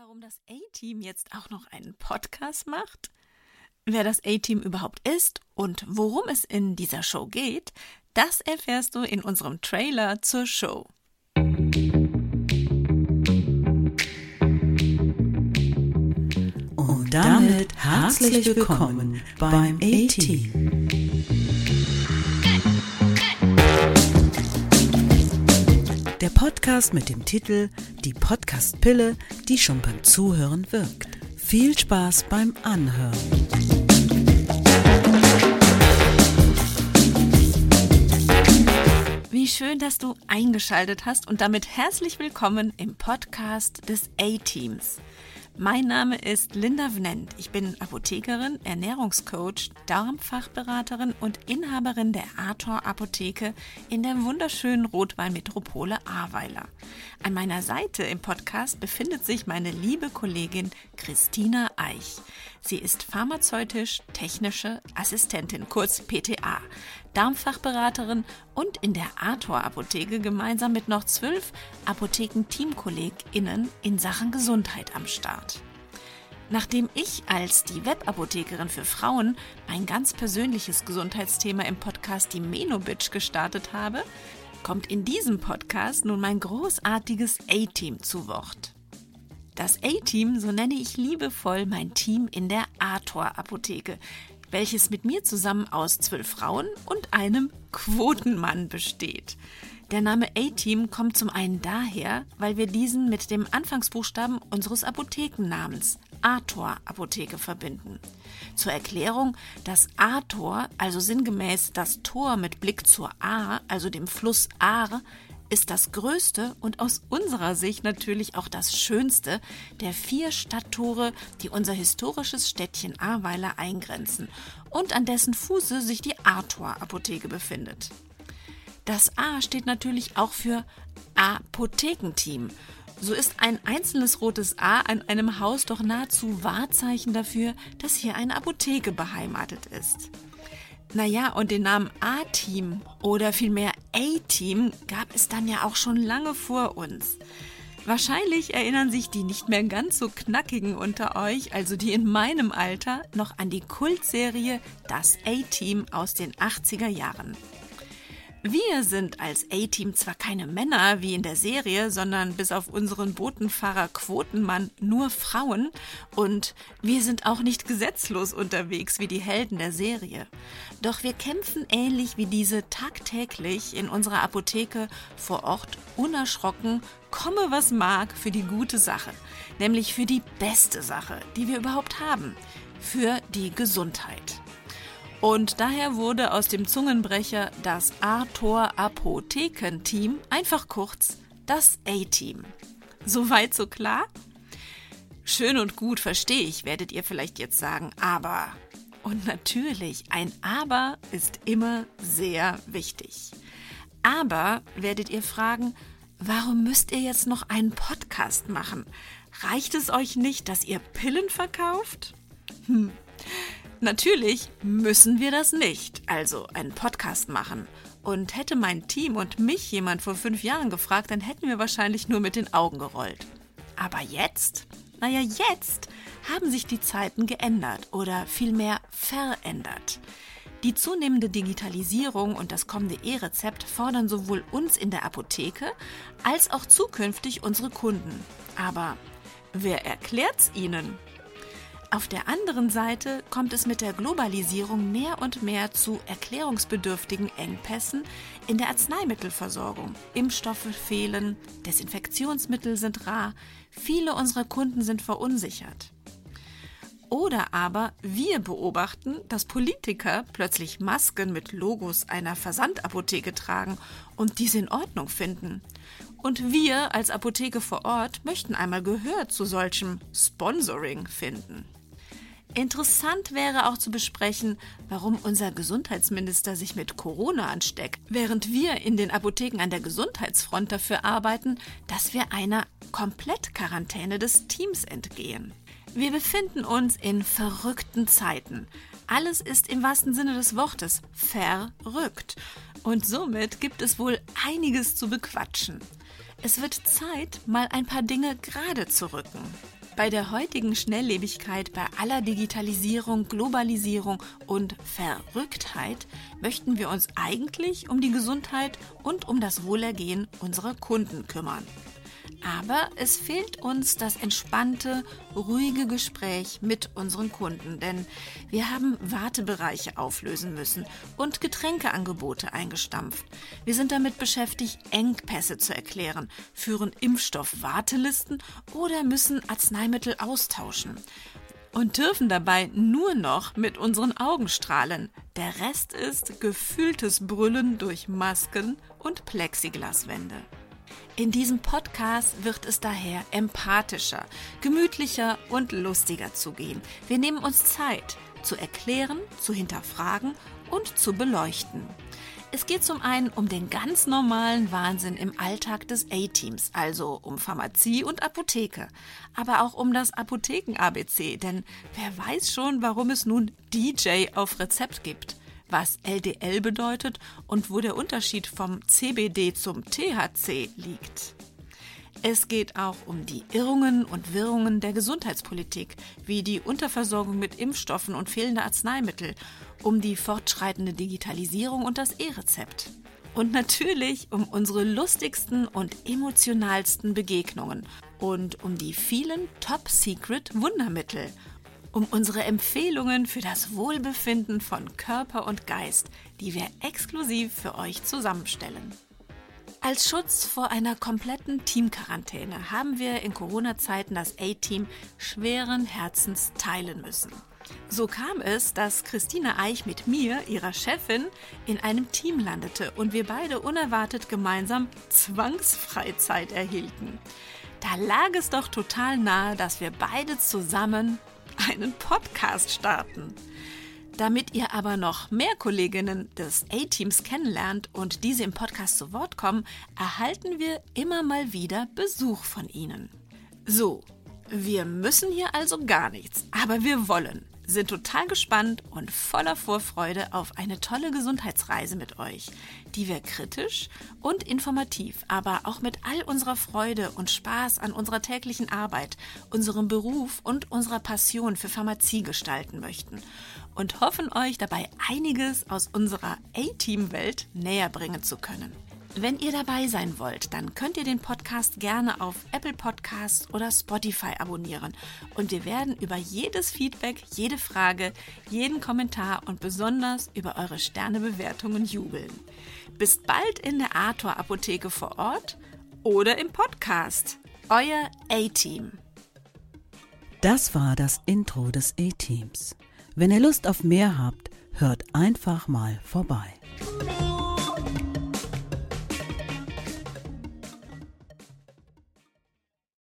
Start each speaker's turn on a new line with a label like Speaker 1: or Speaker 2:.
Speaker 1: warum das A-Team jetzt auch noch einen Podcast macht? Wer das A-Team überhaupt ist und worum es in dieser Show geht, das erfährst du in unserem Trailer zur Show.
Speaker 2: Und damit herzlich willkommen beim A-Team. Der Podcast mit dem Titel Die Podcast-Pille, die schon beim Zuhören wirkt. Viel Spaß beim Anhören.
Speaker 1: Wie schön, dass du eingeschaltet hast und damit herzlich willkommen im Podcast des A-Teams. Mein Name ist Linda Vnent. Ich bin Apothekerin, Ernährungscoach, Darmfachberaterin und Inhaberin der Arthur Apotheke in der wunderschönen Rotwein-Metropole Ahrweiler. An meiner Seite im Podcast befindet sich meine liebe Kollegin Christina Eich. Sie ist pharmazeutisch-technische Assistentin, kurz PTA, Darmfachberaterin und in der Arthur Apotheke gemeinsam mit noch zwölf Apotheken-TeamkollegInnen in Sachen Gesundheit am Start. Nachdem ich als die Webapothekerin für Frauen mein ganz persönliches Gesundheitsthema im Podcast die Menobitch gestartet habe, kommt in diesem Podcast nun mein großartiges A-Team zu Wort. Das A-Team, so nenne ich liebevoll mein Team in der Arthur Apotheke, welches mit mir zusammen aus zwölf Frauen und einem Quotenmann besteht. Der Name A-Team kommt zum einen daher, weil wir diesen mit dem Anfangsbuchstaben unseres Apothekennamens Ator Apotheke verbinden. Zur Erklärung, das Ator, also sinngemäß das Tor mit Blick zur A, also dem Fluss Ahr, ist das größte und aus unserer Sicht natürlich auch das schönste der vier Stadttore, die unser historisches Städtchen Ahrweiler eingrenzen und an dessen Fuße sich die Arthur Apotheke befindet. Das A steht natürlich auch für Apothekenteam. So ist ein einzelnes rotes A an einem Haus doch nahezu Wahrzeichen dafür, dass hier eine Apotheke beheimatet ist. Naja, und den Namen A-Team oder vielmehr A-Team gab es dann ja auch schon lange vor uns. Wahrscheinlich erinnern sich die nicht mehr ganz so knackigen unter euch, also die in meinem Alter, noch an die Kultserie Das A-Team aus den 80er Jahren. Wir sind als A-Team zwar keine Männer wie in der Serie, sondern bis auf unseren Botenfahrer Quotenmann nur Frauen und wir sind auch nicht gesetzlos unterwegs wie die Helden der Serie. Doch wir kämpfen ähnlich wie diese tagtäglich in unserer Apotheke vor Ort unerschrocken, komme was mag, für die gute Sache, nämlich für die beste Sache, die wir überhaupt haben, für die Gesundheit. Und daher wurde aus dem Zungenbrecher das Arthur Apothekenteam einfach kurz das A-Team. Soweit so klar? Schön und gut, verstehe ich, werdet ihr vielleicht jetzt sagen, aber. Und natürlich, ein Aber ist immer sehr wichtig. Aber werdet ihr fragen, warum müsst ihr jetzt noch einen Podcast machen? Reicht es euch nicht, dass ihr Pillen verkauft? Hm. Natürlich müssen wir das nicht, also einen Podcast machen. Und hätte mein Team und mich jemand vor fünf Jahren gefragt, dann hätten wir wahrscheinlich nur mit den Augen gerollt. Aber jetzt? Naja, jetzt haben sich die Zeiten geändert oder vielmehr verändert. Die zunehmende Digitalisierung und das kommende E-Rezept fordern sowohl uns in der Apotheke als auch zukünftig unsere Kunden. Aber wer erklärt's ihnen? Auf der anderen Seite kommt es mit der Globalisierung mehr und mehr zu erklärungsbedürftigen Engpässen in der Arzneimittelversorgung. Impfstoffe fehlen, Desinfektionsmittel sind rar, viele unserer Kunden sind verunsichert. Oder aber wir beobachten, dass Politiker plötzlich Masken mit Logos einer Versandapotheke tragen und diese in Ordnung finden. Und wir als Apotheke vor Ort möchten einmal Gehör zu solchem Sponsoring finden. Interessant wäre auch zu besprechen, warum unser Gesundheitsminister sich mit Corona ansteckt, während wir in den Apotheken an der Gesundheitsfront dafür arbeiten, dass wir einer Komplettquarantäne des Teams entgehen. Wir befinden uns in verrückten Zeiten. Alles ist im wahrsten Sinne des Wortes verrückt. Und somit gibt es wohl einiges zu bequatschen. Es wird Zeit, mal ein paar Dinge gerade zu rücken. Bei der heutigen Schnelllebigkeit, bei aller Digitalisierung, Globalisierung und Verrücktheit möchten wir uns eigentlich um die Gesundheit und um das Wohlergehen unserer Kunden kümmern. Aber es fehlt uns das entspannte, ruhige Gespräch mit unseren Kunden, denn wir haben Wartebereiche auflösen müssen und Getränkeangebote eingestampft. Wir sind damit beschäftigt, Engpässe zu erklären, führen Impfstoff-Wartelisten oder müssen Arzneimittel austauschen und dürfen dabei nur noch mit unseren Augen strahlen. Der Rest ist gefühltes Brüllen durch Masken und Plexiglaswände. In diesem Podcast wird es daher empathischer, gemütlicher und lustiger zugehen. Wir nehmen uns Zeit, zu erklären, zu hinterfragen und zu beleuchten. Es geht zum einen um den ganz normalen Wahnsinn im Alltag des A-Teams, also um Pharmazie und Apotheke, aber auch um das Apotheken-ABC, denn wer weiß schon, warum es nun DJ auf Rezept gibt was LDL bedeutet und wo der Unterschied vom CBD zum THC liegt. Es geht auch um die Irrungen und Wirrungen der Gesundheitspolitik, wie die Unterversorgung mit Impfstoffen und fehlende Arzneimittel, um die fortschreitende Digitalisierung und das E-Rezept. Und natürlich um unsere lustigsten und emotionalsten Begegnungen und um die vielen Top-Secret-Wundermittel um unsere Empfehlungen für das Wohlbefinden von Körper und Geist, die wir exklusiv für euch zusammenstellen. Als Schutz vor einer kompletten Teamquarantäne haben wir in Corona-Zeiten das A-Team schweren Herzens teilen müssen. So kam es, dass Christine Eich mit mir, ihrer Chefin, in einem Team landete und wir beide unerwartet gemeinsam Zwangsfreizeit erhielten. Da lag es doch total nahe, dass wir beide zusammen einen Podcast starten. Damit ihr aber noch mehr Kolleginnen des A-Teams kennenlernt und diese im Podcast zu Wort kommen, erhalten wir immer mal wieder Besuch von ihnen. So, wir müssen hier also gar nichts, aber wir wollen sind total gespannt und voller Vorfreude auf eine tolle Gesundheitsreise mit euch, die wir kritisch und informativ, aber auch mit all unserer Freude und Spaß an unserer täglichen Arbeit, unserem Beruf und unserer Passion für Pharmazie gestalten möchten und hoffen euch dabei einiges aus unserer A-Team-Welt näher bringen zu können. Wenn ihr dabei sein wollt, dann könnt ihr den Podcast gerne auf Apple Podcasts oder Spotify abonnieren. Und wir werden über jedes Feedback, jede Frage, jeden Kommentar und besonders über eure Sternebewertungen jubeln. Bis bald in der Arthur Apotheke vor Ort oder im Podcast. Euer A-Team.
Speaker 2: Das war das Intro des A-Teams. Wenn ihr Lust auf mehr habt, hört einfach mal vorbei.